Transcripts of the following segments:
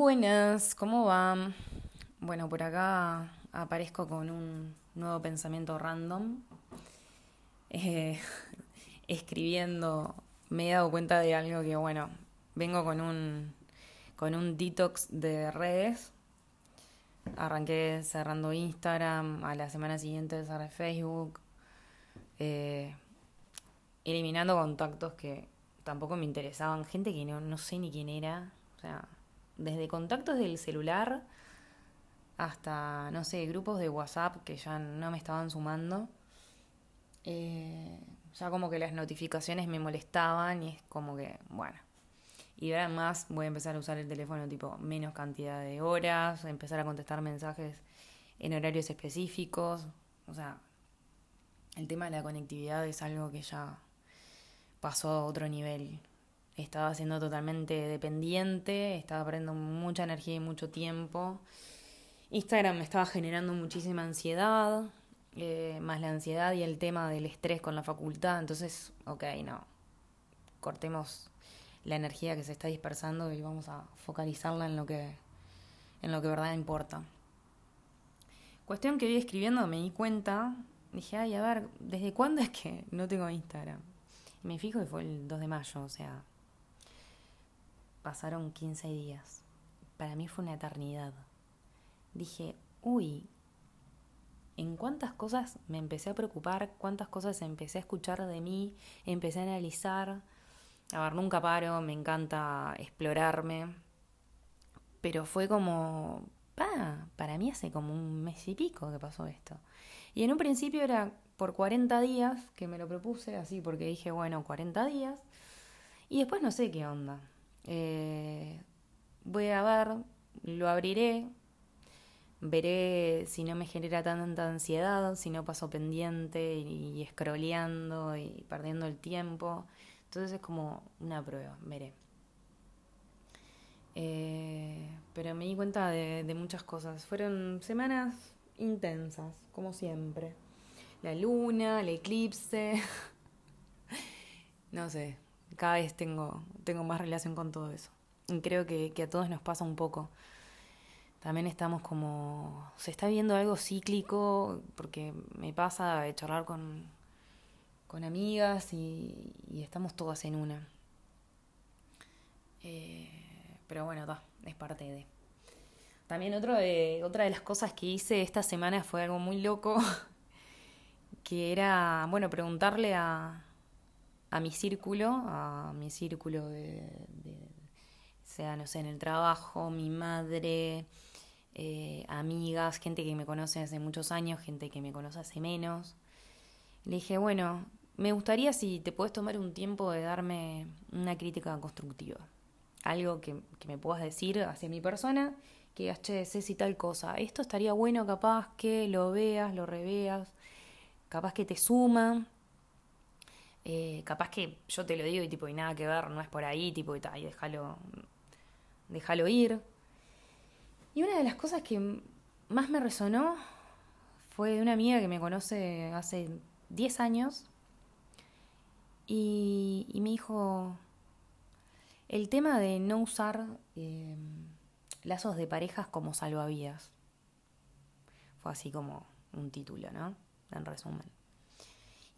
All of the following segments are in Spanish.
Buenas, ¿cómo van? Bueno, por acá aparezco con un nuevo pensamiento random. Eh, escribiendo, me he dado cuenta de algo que, bueno, vengo con un, con un detox de redes. Arranqué cerrando Instagram, a la semana siguiente cerré Facebook, eh, eliminando contactos que tampoco me interesaban, gente que no, no sé ni quién era, o sea, desde contactos del celular hasta, no sé, grupos de WhatsApp que ya no me estaban sumando. Eh, ya como que las notificaciones me molestaban y es como que, bueno. Y ahora más voy a empezar a usar el teléfono tipo menos cantidad de horas, empezar a contestar mensajes en horarios específicos. O sea, el tema de la conectividad es algo que ya pasó a otro nivel estaba siendo totalmente dependiente, estaba perdiendo mucha energía y mucho tiempo. Instagram me estaba generando muchísima ansiedad, eh, más la ansiedad y el tema del estrés con la facultad. Entonces, ok, no, cortemos la energía que se está dispersando y vamos a focalizarla en lo que, en lo que verdad importa. Cuestión que vi escribiendo me di cuenta, dije, ay, a ver, ¿desde cuándo es que no tengo Instagram? Y me fijo que fue el 2 de mayo, o sea, pasaron 15 días. Para mí fue una eternidad. Dije, uy, en cuántas cosas me empecé a preocupar, cuántas cosas empecé a escuchar de mí, empecé a analizar. A ver, nunca paro, me encanta explorarme. Pero fue como, pa, para mí hace como un mes y pico que pasó esto. Y en un principio era por 40 días que me lo propuse, así porque dije, bueno, 40 días. Y después no sé qué onda. Eh, voy a ver, lo abriré, veré si no me genera tanta ansiedad, si no paso pendiente y, escroleando y perdiendo el tiempo. Entonces es como una prueba, veré. Eh, pero me di cuenta de muchas cosas. Fueron semanas intensas, como siempre. La luna, el eclipse. no sé, cada vez tengo, tengo más relación con todo eso. Y creo que, a todos nos pasa un poco. También estamos como. Se está viendo algo cíclico, porque me pasa de charlar con, con amigas y, estamos todas en una. Eh, pero bueno, es parte de. También otro de, otra de las cosas que hice esta semana fue algo muy loco, que era, bueno, preguntarle a, a mi círculo, a mi círculo de, sea, no sé, en el trabajo, mi madre, eh, amigas, gente que me conoce hace muchos años, gente que me conoce hace menos. Le dije, bueno, me gustaría si te puedes tomar un tiempo de darme una crítica constructiva. Algo que, que me puedas decir hacia mi persona, que digas, che, si tal cosa. Esto estaría bueno capaz que lo veas, lo reveas, capaz que te suma eh, capaz que yo te lo digo y tipo, y nada que ver, no es por ahí, tipo, y, y déjalo, déjalo ir. Y una de las cosas que más me resonó fue de una amiga que me conoce hace 10 años y, me dijo el tema de no usar eh, lazos de parejas como salvavidas. Fue así como un título, ¿no? En resumen.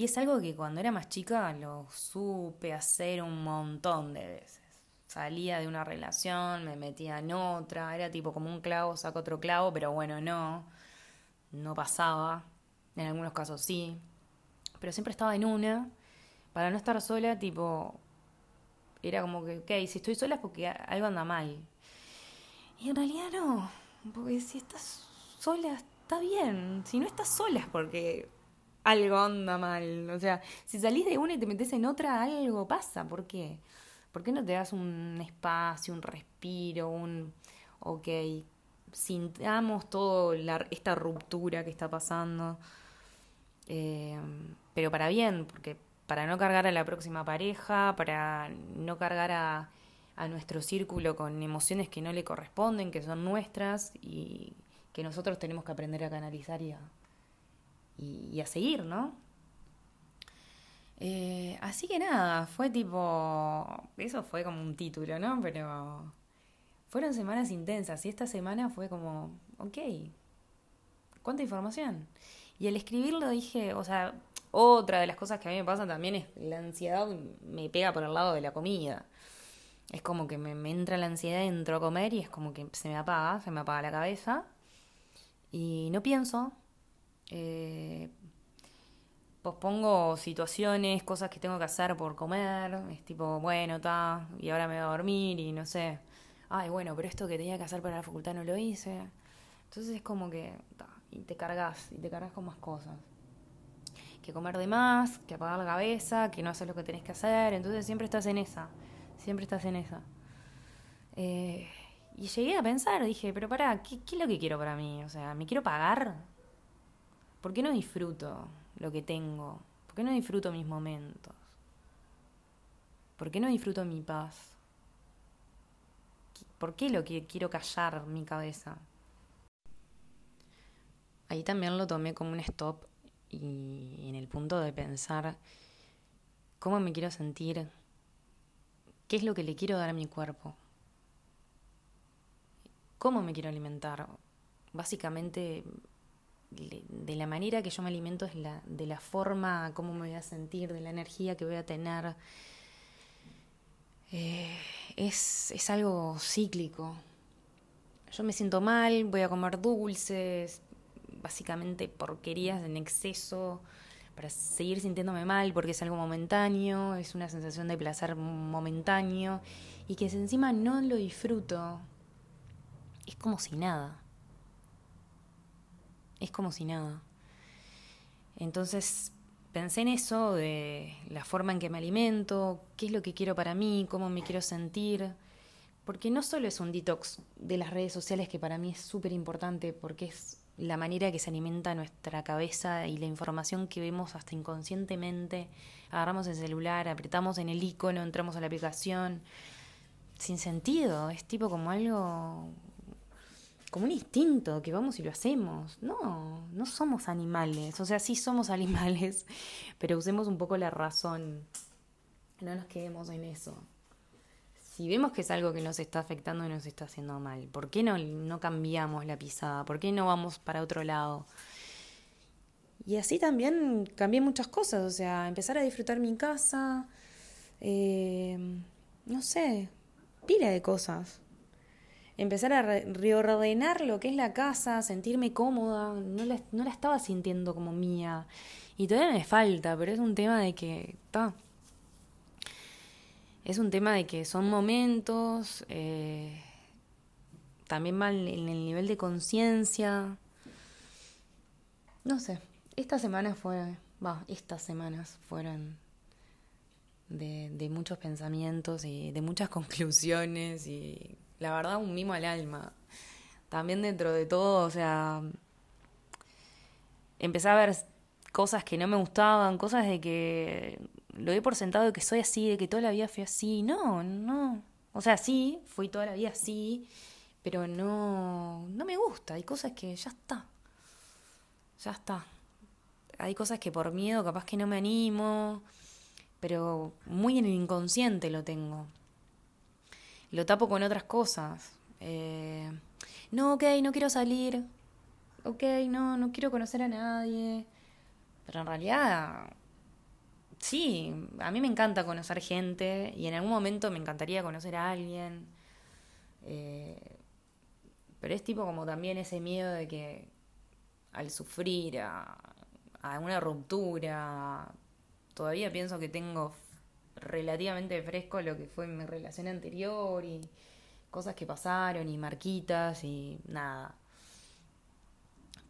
Y es algo que cuando era más chica lo supe hacer un montón de veces. Salía de una relación, me metía en otra, era tipo como un clavo, saco otro clavo, pero bueno, no, no pasaba. En algunos casos sí. Pero siempre estaba en una. Para no estar sola, tipo, era como que, ok, si estoy sola es porque algo anda mal. Y en realidad no, porque si estás sola está bien. Si no estás sola es porque algo anda mal. O sea, si salís de una y te metes en otra, algo pasa. ¿Por qué? ¿Por qué no te das un espacio, un respiro, un... Ok, sintamos todo esta ruptura que está pasando. Eh, pero para bien, porque para no cargar a la próxima pareja, para no cargar a, a nuestro círculo con emociones que no le corresponden, que son nuestras y que nosotros tenemos que aprender a canalizar y a, y, a seguir, ¿no? Eh, así que nada, fue tipo, eso fue como un título, ¿no? Pero fueron semanas intensas y esta semana fue como, ok, ¿cuánta información? Y al escribirlo dije, o sea, otra de las cosas que a mí me pasa también es la ansiedad me pega por el lado de la comida. Es como que me, entra la ansiedad, entro a comer y es como que se me apaga, se me apaga la cabeza. Y no pienso. Eh, pospongo situaciones, cosas que tengo que hacer por comer. Es tipo, bueno, está, y ahora me voy a dormir y no sé. Ay, bueno, pero esto que tenía que hacer para la facultad no lo hice. Entonces es como que, y te cargas, y te cargas con más cosas. Que comer de más, que apagar la cabeza, que no hacer lo que tenés que hacer. Entonces siempre estás en esa, siempre estás en esa. Eh, y llegué a pensar, dije, pero pará, ¿qué, ¿qué es lo que quiero para mí? O sea, ¿me quiero pagar? ¿Por qué no disfruto lo que tengo? ¿Por qué no disfruto mis momentos? ¿Por qué no disfruto mi paz? ¿Por qué lo que quiero callar mi cabeza? Ahí también lo tomé como un stop y en el punto de pensar cómo me quiero sentir, qué es lo que le quiero dar a mi cuerpo, cómo me quiero alimentar. Básicamente, de la manera que yo me alimento es la, de la forma, cómo me voy a sentir, de la energía que voy a tener. Eh, es, es algo cíclico. Yo me siento mal, voy a comer dulces, básicamente porquerías en exceso para seguir sintiéndome mal porque es algo momentáneo, es una sensación de placer momentáneo y que encima no lo disfruto, es como si nada. Es como si nada. Entonces pensé en eso, de la forma en que me alimento, qué es lo que quiero para mí, cómo me quiero sentir, porque no solo es un detox de las redes sociales que para mí es súper importante, porque es la manera que se alimenta nuestra cabeza y la información que vemos hasta inconscientemente. Agarramos el celular, apretamos en el icono, entramos a la aplicación. Sin sentido, es tipo como algo, como un instinto que vamos y lo hacemos. No, no somos animales, o sea, sí somos animales, pero usemos un poco la razón. No nos quedemos en eso si vemos que es algo que nos está afectando y nos está haciendo mal, ¿por qué no, no cambiamos la pisada? ¿Por qué no vamos para otro lado? Y así también cambié muchas cosas, o sea, empezar a disfrutar mi casa, eh, no sé, pila de cosas. Empezar a reordenar lo que es la casa, sentirme cómoda, no la, no la estaba sintiendo como mía. Y todavía me falta, pero es un tema de que, ta, es un tema de que son momentos, eh, también mal en el nivel de conciencia. No sé, estas semanas fueron, va, estas semanas fueron de, de muchos pensamientos y de muchas conclusiones y la verdad un mimo al alma. También dentro de todo, o sea, empecé a ver cosas que no me gustaban, cosas de que lo doy por sentado de que soy así, de que toda la vida fui así. No, no. O sea, sí, fui toda la vida así, pero no, no me gusta. Hay cosas que ya está. Ya está. Hay cosas que por miedo capaz que no me animo, pero muy en el inconsciente lo tengo. Lo tapo con otras cosas. Eh, no, ok, no quiero salir. Ok, no, no quiero conocer a nadie. Pero en realidad sí, a mí me encanta conocer gente y en algún momento me encantaría conocer a alguien. Eh, pero es tipo como también ese miedo de que al sufrir a, a una ruptura, todavía pienso que tengo relativamente fresco lo que fue mi relación anterior y cosas que pasaron y marquitas y nada.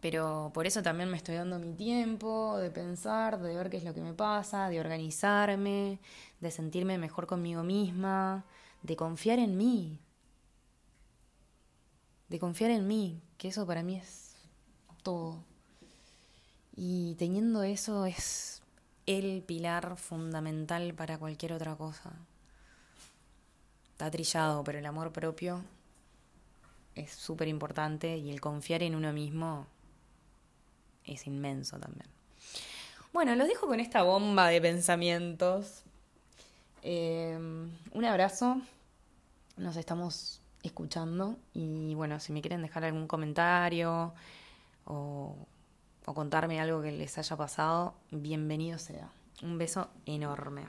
Pero por eso también me estoy dando mi tiempo de pensar, de ver qué es lo que me pasa, de organizarme, de sentirme mejor conmigo misma, de confiar en mí. De confiar en mí, que eso para mí es todo. Y teniendo eso es el pilar fundamental para cualquier otra cosa. Está trillado, pero el amor propio es súper importante y el confiar en uno mismo es inmenso también. Bueno, los dejo con esta bomba de pensamientos. Eh, un abrazo. Nos estamos escuchando. Y bueno, si me quieren dejar algún comentario o, o contarme algo que les haya pasado, bienvenido sea. Un beso enorme.